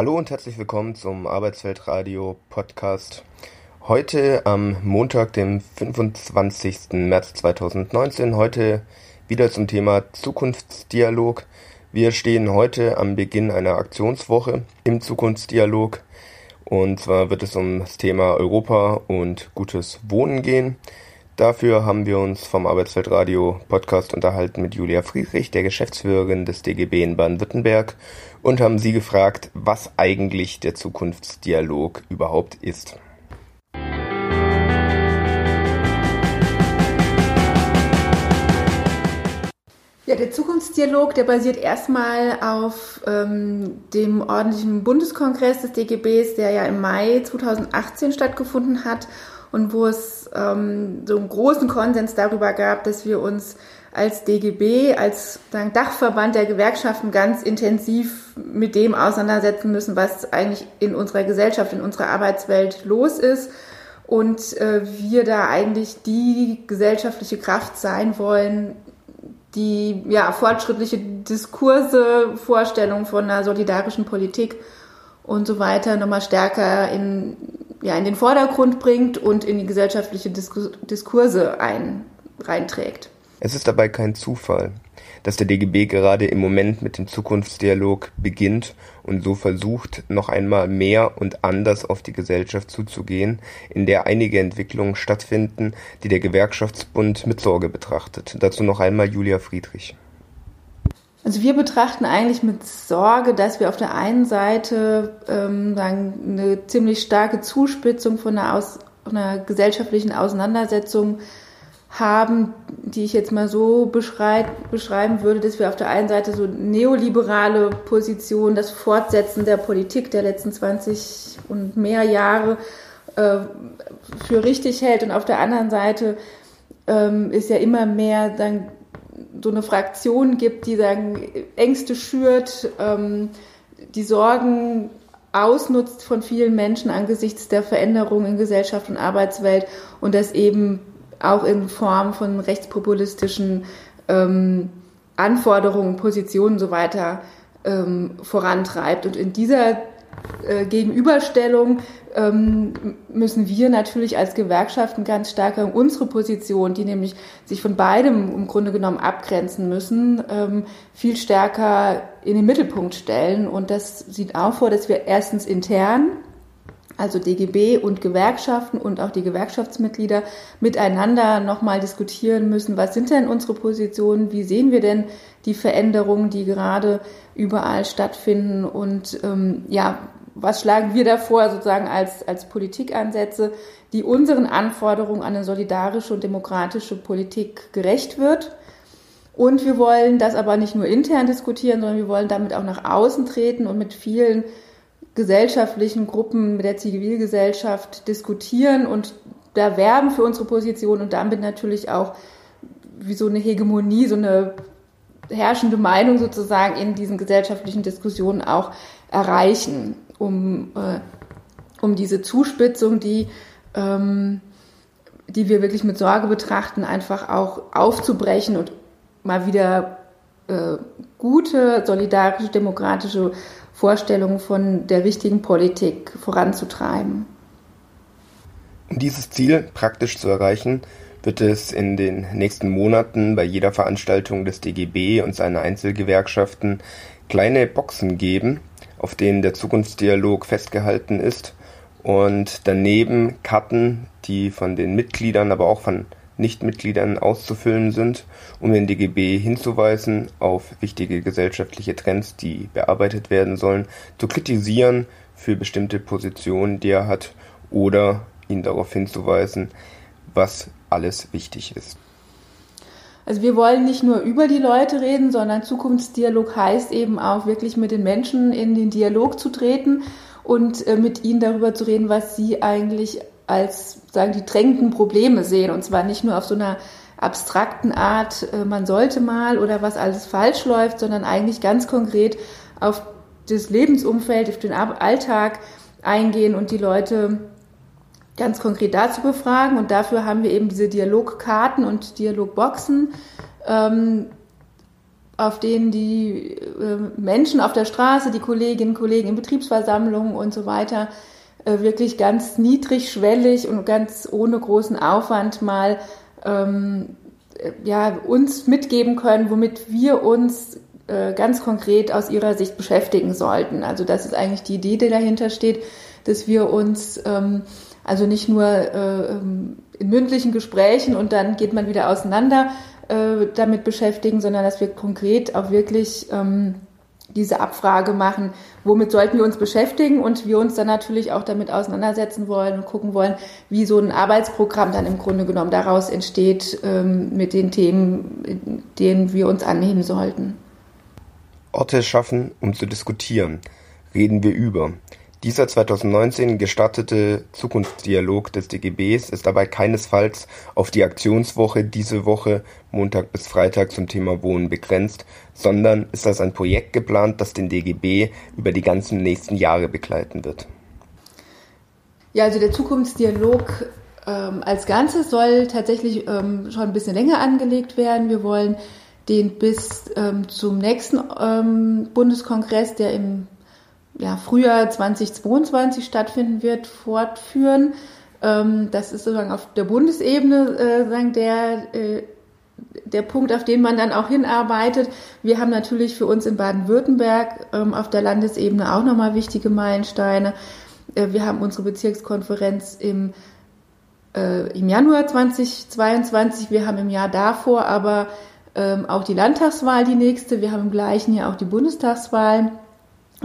Hallo und herzlich willkommen zum Arbeitsweltradio Podcast. Heute am Montag, dem 25. März 2019, heute wieder zum Thema Zukunftsdialog. Wir stehen heute am Beginn einer Aktionswoche im Zukunftsdialog und zwar wird es um das Thema Europa und gutes Wohnen gehen. Dafür haben wir uns vom Arbeitsweltradio Podcast unterhalten mit Julia Friedrich, der Geschäftsführerin des DGB in Baden-Württemberg, und haben sie gefragt, was eigentlich der Zukunftsdialog überhaupt ist. Ja, der Zukunftsdialog, der basiert erstmal auf ähm, dem ordentlichen Bundeskongress des DGBs, der ja im Mai 2018 stattgefunden hat und wo es ähm, so einen großen Konsens darüber gab, dass wir uns als DGB, als Dachverband der Gewerkschaften ganz intensiv mit dem auseinandersetzen müssen, was eigentlich in unserer Gesellschaft, in unserer Arbeitswelt los ist. Und äh, wir da eigentlich die gesellschaftliche Kraft sein wollen, die ja, fortschrittliche Diskurse, Vorstellungen von einer solidarischen Politik und so weiter nochmal stärker in, ja, in den Vordergrund bringt und in die gesellschaftliche Diskurse ein, reinträgt. Es ist dabei kein Zufall, dass der DGB gerade im Moment mit dem Zukunftsdialog beginnt und so versucht, noch einmal mehr und anders auf die Gesellschaft zuzugehen, in der einige Entwicklungen stattfinden, die der Gewerkschaftsbund mit Sorge betrachtet. Dazu noch einmal Julia Friedrich. Also wir betrachten eigentlich mit Sorge, dass wir auf der einen Seite ähm, sagen, eine ziemlich starke Zuspitzung von einer, aus, einer gesellschaftlichen Auseinandersetzung haben, die ich jetzt mal so beschreib, beschreiben würde, dass wir auf der einen Seite so neoliberale Positionen, das Fortsetzen der Politik der letzten 20 und mehr Jahre äh, für richtig hält. Und auf der anderen Seite ähm, ist ja immer mehr dann so eine Fraktion gibt, die sagen, Ängste schürt, ähm, die Sorgen ausnutzt von vielen Menschen angesichts der Veränderungen in Gesellschaft und Arbeitswelt und das eben auch in Form von rechtspopulistischen ähm, Anforderungen, Positionen und so weiter ähm, vorantreibt. Und in dieser äh, Gegenüberstellung ähm, müssen wir natürlich als Gewerkschaften ganz stark an unsere Position, die nämlich sich von beidem im Grunde genommen abgrenzen müssen, ähm, viel stärker in den Mittelpunkt stellen. Und das sieht auch vor, dass wir erstens intern also DGB und Gewerkschaften und auch die Gewerkschaftsmitglieder miteinander nochmal diskutieren müssen, was sind denn unsere Positionen, wie sehen wir denn die Veränderungen, die gerade überall stattfinden und ähm, ja, was schlagen wir davor sozusagen als, als Politikansätze, die unseren Anforderungen an eine solidarische und demokratische Politik gerecht wird. Und wir wollen das aber nicht nur intern diskutieren, sondern wir wollen damit auch nach außen treten und mit vielen gesellschaftlichen Gruppen, mit der Zivilgesellschaft diskutieren und da werben für unsere Position und damit natürlich auch wie so eine Hegemonie, so eine herrschende Meinung sozusagen in diesen gesellschaftlichen Diskussionen auch erreichen, um, äh, um diese Zuspitzung, die, ähm, die wir wirklich mit Sorge betrachten, einfach auch aufzubrechen und mal wieder äh, gute, solidarische, demokratische Vorstellungen von der wichtigen Politik voranzutreiben. Um dieses Ziel praktisch zu erreichen, wird es in den nächsten Monaten bei jeder Veranstaltung des DGB und seiner Einzelgewerkschaften kleine Boxen geben, auf denen der Zukunftsdialog festgehalten ist und daneben Karten, die von den Mitgliedern, aber auch von Nichtmitgliedern auszufüllen sind, um den DGB hinzuweisen auf wichtige gesellschaftliche Trends, die bearbeitet werden sollen, zu kritisieren für bestimmte Positionen, die er hat, oder ihn darauf hinzuweisen, was alles wichtig ist. Also wir wollen nicht nur über die Leute reden, sondern Zukunftsdialog heißt eben auch wirklich mit den Menschen in den Dialog zu treten und äh, mit ihnen darüber zu reden, was sie eigentlich als sagen die drängenden Probleme sehen und zwar nicht nur auf so einer abstrakten Art, äh, man sollte mal oder was alles falsch läuft, sondern eigentlich ganz konkret auf das Lebensumfeld, auf den Alltag eingehen und die Leute ganz konkret dazu befragen. Und dafür haben wir eben diese Dialogkarten und Dialogboxen, ähm, auf denen die äh, Menschen auf der Straße, die Kolleginnen und Kollegen in Betriebsversammlungen und so weiter, wirklich ganz niedrigschwellig und ganz ohne großen Aufwand mal ähm, ja, uns mitgeben können, womit wir uns äh, ganz konkret aus ihrer Sicht beschäftigen sollten. Also das ist eigentlich die Idee, die dahinter steht, dass wir uns ähm, also nicht nur äh, ähm, in mündlichen Gesprächen und dann geht man wieder auseinander äh, damit beschäftigen, sondern dass wir konkret auch wirklich ähm, diese Abfrage machen, womit sollten wir uns beschäftigen und wir uns dann natürlich auch damit auseinandersetzen wollen und gucken wollen, wie so ein Arbeitsprogramm dann im Grunde genommen daraus entsteht ähm, mit den Themen, denen wir uns annehmen sollten. Orte schaffen, um zu diskutieren, reden wir über. Dieser 2019 gestartete Zukunftsdialog des DGBs ist dabei keinesfalls auf die Aktionswoche diese Woche Montag bis Freitag zum Thema Wohnen begrenzt, sondern ist als ein Projekt geplant, das den DGB über die ganzen nächsten Jahre begleiten wird. Ja, also der Zukunftsdialog ähm, als Ganzes soll tatsächlich ähm, schon ein bisschen länger angelegt werden. Wir wollen den bis ähm, zum nächsten ähm, Bundeskongress, der im ja, Frühjahr 2022 stattfinden wird, fortführen. Ähm, das ist sozusagen auf der Bundesebene äh, der, äh, der Punkt, auf den man dann auch hinarbeitet. Wir haben natürlich für uns in Baden-Württemberg ähm, auf der Landesebene auch nochmal wichtige Meilensteine. Äh, wir haben unsere Bezirkskonferenz im, äh, im Januar 2022. Wir haben im Jahr davor aber ähm, auch die Landtagswahl, die nächste. Wir haben im gleichen Jahr auch die Bundestagswahl.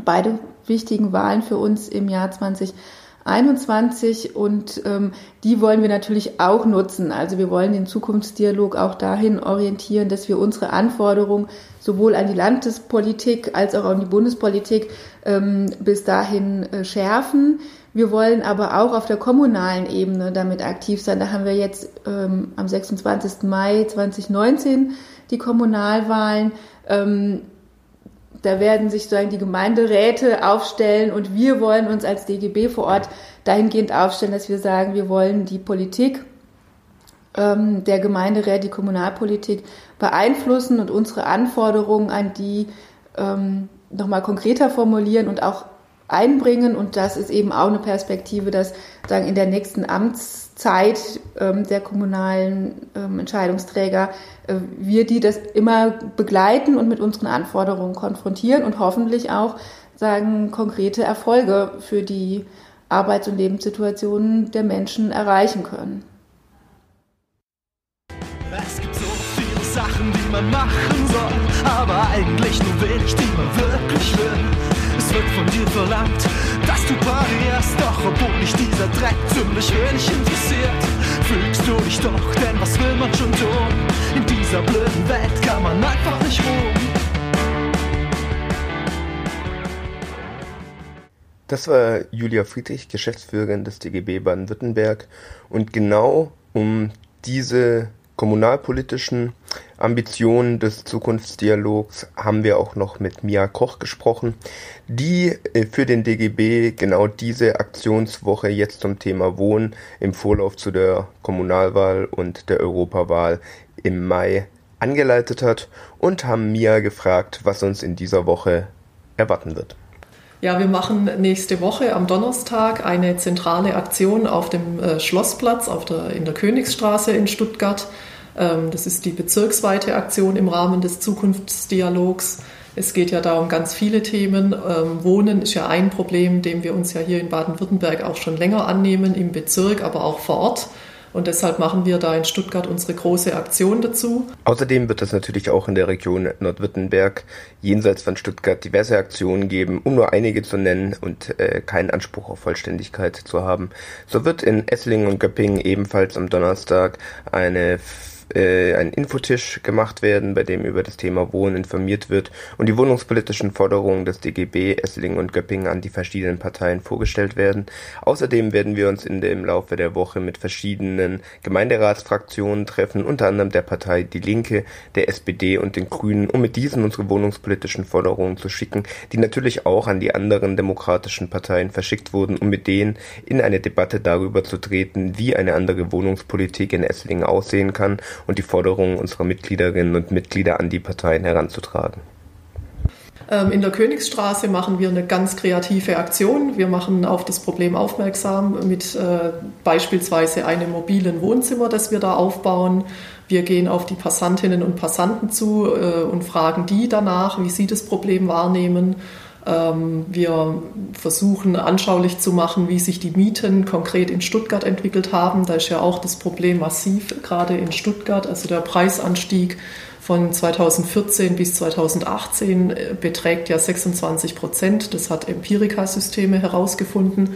Beide wichtigen Wahlen für uns im Jahr 2021 und ähm, die wollen wir natürlich auch nutzen. Also wir wollen den Zukunftsdialog auch dahin orientieren, dass wir unsere Anforderungen sowohl an die Landespolitik als auch an die Bundespolitik ähm, bis dahin äh, schärfen. Wir wollen aber auch auf der kommunalen Ebene damit aktiv sein. Da haben wir jetzt ähm, am 26. Mai 2019 die Kommunalwahlen. Ähm, da werden sich sozusagen die Gemeinderäte aufstellen und wir wollen uns als DGB vor Ort dahingehend aufstellen, dass wir sagen, wir wollen die Politik ähm, der Gemeinderäte, die Kommunalpolitik beeinflussen und unsere Anforderungen an die ähm, nochmal konkreter formulieren und auch einbringen. Und das ist eben auch eine Perspektive, dass sagen, in der nächsten Amts Zeit ähm, der kommunalen ähm, Entscheidungsträger, äh, wir die das immer begleiten und mit unseren Anforderungen konfrontieren und hoffentlich auch sagen konkrete Erfolge für die Arbeits- und Lebenssituationen der Menschen erreichen können. Es gibt so viele Sachen, die man machen soll, aber eigentlich nur wenig, die man wirklich will. Es wird von dir verlangt, dass du parierst. Doch obwohl dich dieser Dreck ziemlich wenig interessiert, fügst du dich doch, denn was will man schon tun? In dieser blöden Welt kann man einfach nicht ruhen. Das war Julia Friedrich, Geschäftsführerin des DGB Baden-Württemberg. Und genau um diese kommunalpolitischen Ambitionen des Zukunftsdialogs haben wir auch noch mit Mia Koch gesprochen, die äh, für den DGB genau diese Aktionswoche jetzt zum Thema Wohnen im Vorlauf zu der Kommunalwahl und der Europawahl im Mai angeleitet hat und haben Mia gefragt, was uns in dieser Woche erwarten wird. Ja, wir machen nächste Woche am Donnerstag eine zentrale Aktion auf dem äh, Schlossplatz auf der, in der Königsstraße in Stuttgart. Ähm, das ist die bezirksweite Aktion im Rahmen des Zukunftsdialogs. Es geht ja da um ganz viele Themen. Ähm, Wohnen ist ja ein Problem, dem wir uns ja hier in Baden-Württemberg auch schon länger annehmen, im Bezirk, aber auch vor Ort. Und deshalb machen wir da in Stuttgart unsere große Aktion dazu. Außerdem wird es natürlich auch in der Region Nordwürttemberg jenseits von Stuttgart diverse Aktionen geben, um nur einige zu nennen und äh, keinen Anspruch auf Vollständigkeit zu haben. So wird in Esslingen und Göppingen ebenfalls am Donnerstag eine äh, ein Infotisch gemacht werden, bei dem über das Thema Wohnen informiert wird und die wohnungspolitischen Forderungen des DGB, Esslingen und Göppingen an die verschiedenen Parteien vorgestellt werden. Außerdem werden wir uns in der, im Laufe der Woche mit verschiedenen Gemeinderatsfraktionen treffen, unter anderem der Partei Die Linke, der SPD und den Grünen, um mit diesen unsere wohnungspolitischen Forderungen zu schicken, die natürlich auch an die anderen demokratischen Parteien verschickt wurden, um mit denen in eine Debatte darüber zu treten, wie eine andere Wohnungspolitik in Esslingen aussehen kann und die Forderungen unserer Mitgliederinnen und Mitglieder an die Parteien heranzutragen. Ähm, in der Königsstraße machen wir eine ganz kreative Aktion. Wir machen auf das Problem aufmerksam mit äh, beispielsweise einem mobilen Wohnzimmer, das wir da aufbauen. Wir gehen auf die Passantinnen und Passanten zu äh, und fragen die danach, wie sie das Problem wahrnehmen. Ähm, wir versuchen anschaulich zu machen, wie sich die Mieten konkret in Stuttgart entwickelt haben. Da ist ja auch das Problem massiv, gerade in Stuttgart. Also der Preisanstieg von 2014 bis 2018 äh, beträgt ja 26 Prozent. Das hat Empirika-Systeme herausgefunden.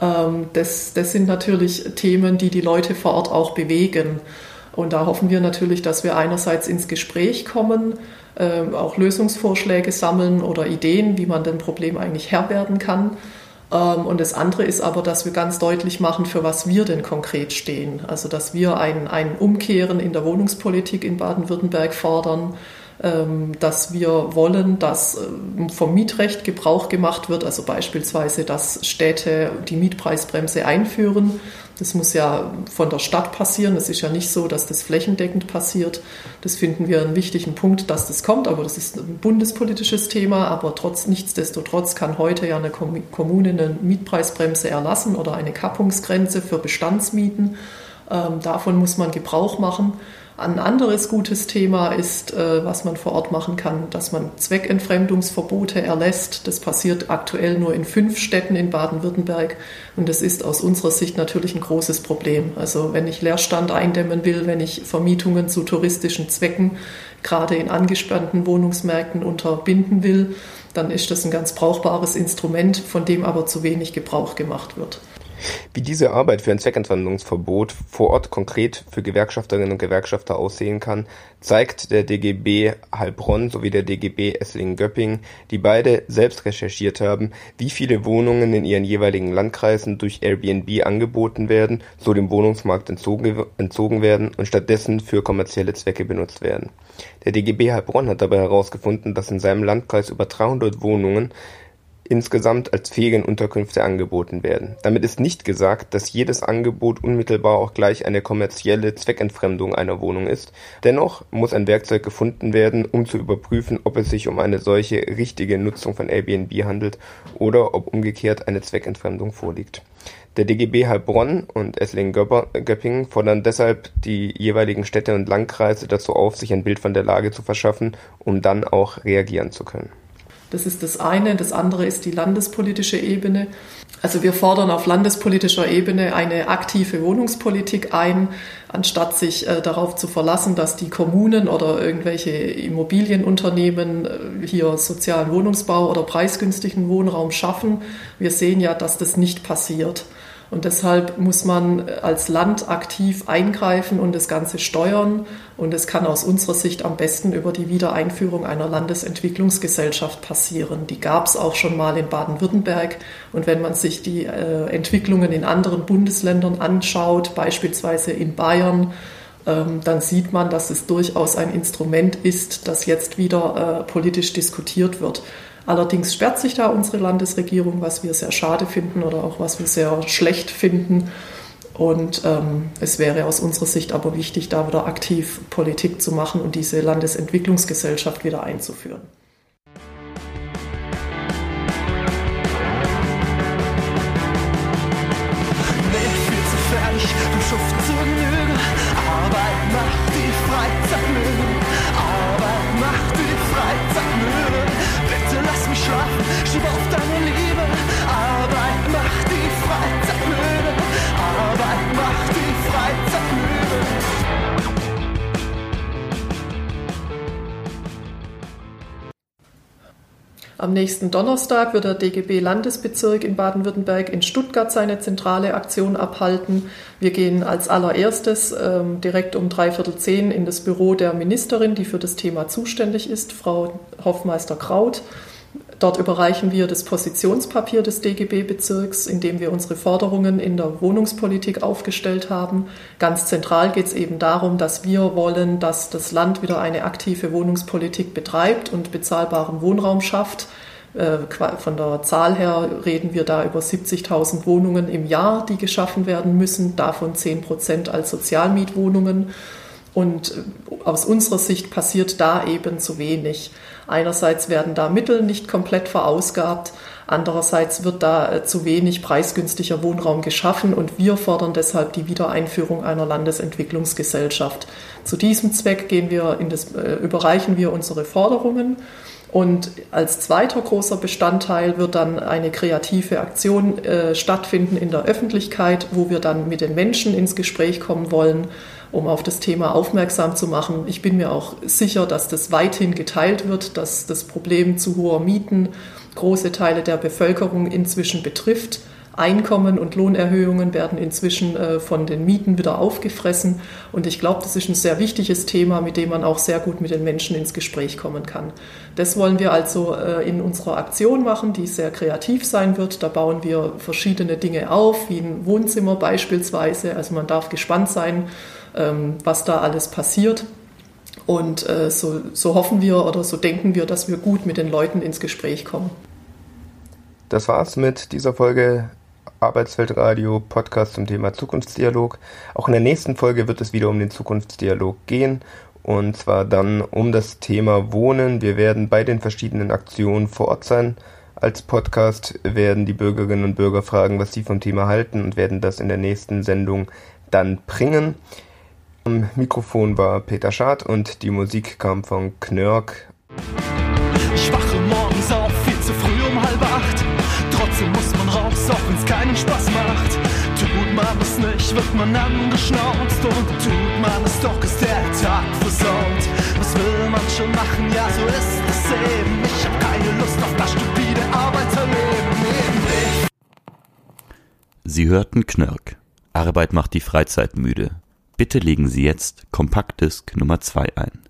Ähm, das, das sind natürlich Themen, die die Leute vor Ort auch bewegen. Und da hoffen wir natürlich, dass wir einerseits ins Gespräch kommen, ähm, auch Lösungsvorschläge sammeln oder Ideen, wie man dem Problem eigentlich Herr werden kann. Ähm, und das andere ist aber, dass wir ganz deutlich machen, für was wir denn konkret stehen. Also, dass wir ein, ein Umkehren in der Wohnungspolitik in Baden-Württemberg fordern, dass wir wollen, dass ähm, vom Mietrecht Gebrauch gemacht wird, also beispielsweise, dass Städte die Mietpreisbremse einführen. Das muss ja von der Stadt passieren. Es ist ja nicht so, dass das flächendeckend passiert. Das finden wir einen wichtigen Punkt, dass das kommt, aber das ist ein bundespolitisches Thema. Aber trotz, nichtsdestotrotz kann heute ja eine Kommune eine Mietpreisbremse erlassen oder eine Kappungsgrenze für Bestandsmieten. Ähm, davon muss man Gebrauch machen. Ein anderes gutes Thema ist, äh, was man vor Ort machen kann, dass man Zweckentfremdungsverbote erlässt. Das passiert aktuell nur in fünf Städten in Baden-Württemberg und das ist aus unserer Sicht natürlich ein großes Problem. Also wenn ich Leerstand eindämmen will, wenn ich Vermietungen zu touristischen Zwecken gerade in angespannten Wohnungsmärkten unterbinden will, dann ist das ein ganz brauchbares Instrument, von dem aber zu wenig Gebrauch gemacht wird. Wie diese Arbeit für ein Zweckentfremdungsverbot vor Ort konkret für Gewerkschafterinnen und Gewerkschafter aussehen kann, zeigt der DGB Heilbronn sowie der DGB Esslingen-Göppingen, die beide selbst recherchiert haben, wie viele Wohnungen in ihren jeweiligen Landkreisen durch Airbnb angeboten werden, so dem Wohnungsmarkt entzogen, entzogen werden und stattdessen für kommerzielle Zwecke benutzt werden. Der DGB Heilbronn hat dabei herausgefunden, dass in seinem Landkreis über 300 Wohnungen insgesamt als Ferienunterkünfte angeboten werden. Damit ist nicht gesagt, dass jedes Angebot unmittelbar auch gleich eine kommerzielle Zweckentfremdung einer Wohnung ist. Dennoch muss ein Werkzeug gefunden werden, um zu überprüfen, ob es sich um eine solche richtige Nutzung von Airbnb handelt oder ob umgekehrt eine Zweckentfremdung vorliegt. Der DGB Heilbronn und Esslingen-Göppingen fordern deshalb die jeweiligen Städte und Landkreise dazu auf, sich ein Bild von der Lage zu verschaffen, um dann auch reagieren zu können. Das ist das eine. Das andere ist die landespolitische Ebene. Also wir fordern auf landespolitischer Ebene eine aktive Wohnungspolitik ein, anstatt sich äh, darauf zu verlassen, dass die Kommunen oder irgendwelche Immobilienunternehmen äh, hier sozialen Wohnungsbau oder preisgünstigen Wohnraum schaffen. Wir sehen ja, dass das nicht passiert. Und deshalb muss man als Land aktiv eingreifen und das Ganze steuern. Und es kann aus unserer Sicht am besten über die Wiedereinführung einer Landesentwicklungsgesellschaft passieren. Die gab es auch schon mal in Baden-Württemberg. Und wenn man sich die äh, Entwicklungen in anderen Bundesländern anschaut, beispielsweise in Bayern, ähm, dann sieht man, dass es durchaus ein Instrument ist, das jetzt wieder äh, politisch diskutiert wird. Allerdings sperrt sich da unsere Landesregierung, was wir sehr schade finden oder auch was wir sehr schlecht finden. Und ähm, es wäre aus unserer Sicht aber wichtig, da wieder aktiv Politik zu machen und diese Landesentwicklungsgesellschaft wieder einzuführen. Am nächsten Donnerstag wird der DGB Landesbezirk in Baden-Württemberg in Stuttgart seine zentrale Aktion abhalten. Wir gehen als allererstes ähm, direkt um dreiviertel zehn in das Büro der Ministerin, die für das Thema zuständig ist, Frau Hoffmeister Kraut. Dort überreichen wir das Positionspapier des DGB-Bezirks, in dem wir unsere Forderungen in der Wohnungspolitik aufgestellt haben. Ganz zentral geht es eben darum, dass wir wollen, dass das Land wieder eine aktive Wohnungspolitik betreibt und bezahlbaren Wohnraum schafft. Äh, von der Zahl her reden wir da über 70.000 Wohnungen im Jahr, die geschaffen werden müssen, davon 10 Prozent als Sozialmietwohnungen. Und äh, aus unserer Sicht passiert da eben zu wenig. Einerseits werden da Mittel nicht komplett verausgabt, andererseits wird da äh, zu wenig preisgünstiger Wohnraum geschaffen und wir fordern deshalb die Wiedereinführung einer Landesentwicklungsgesellschaft. Zu diesem Zweck gehen wir in das, äh, überreichen wir unsere Forderungen. Und als zweiter großer Bestandteil wird dann eine kreative Aktion äh, stattfinden in der Öffentlichkeit, wo wir dann mit den Menschen ins Gespräch kommen wollen um auf das Thema aufmerksam zu machen. Ich bin mir auch sicher, dass das weithin geteilt wird, dass das Problem zu hoher Mieten große Teile der Bevölkerung inzwischen betrifft. Einkommen und Lohnerhöhungen werden inzwischen äh, von den Mieten wieder aufgefressen. Und ich glaube, das ist ein sehr wichtiges Thema, mit dem man auch sehr gut mit den Menschen ins Gespräch kommen kann. Das wollen wir also äh, in unserer Aktion machen, die sehr kreativ sein wird. Da bauen wir verschiedene Dinge auf, wie ein Wohnzimmer beispielsweise. Also man darf gespannt sein, ähm, was da alles passiert. Und äh, so, so hoffen wir oder so denken wir, dass wir gut mit den Leuten ins Gespräch kommen. Das war's mit dieser Folge Arbeitsfeldradio Podcast zum Thema Zukunftsdialog. Auch in der nächsten Folge wird es wieder um den Zukunftsdialog gehen und zwar dann um das Thema Wohnen. Wir werden bei den verschiedenen Aktionen vor Ort sein. Als Podcast werden die Bürgerinnen und Bürger fragen, was sie vom Thema halten und werden das in der nächsten Sendung dann bringen. Am Mikrofon war Peter Schad und die Musik kam von Knörk. Auch wenn's keinen Spaß macht. Tut man es nicht, wird man angeschnauzt. Und tut man es doch, ist der Tag versaut. Was will man schon machen? Ja, so ist es eben. Ich hab keine Lust auf das stupide Arbeiterleben. Sie hörten Knirk. Arbeit macht die Freizeit müde. Bitte legen Sie jetzt Kompaktdisk Nummer 2 ein.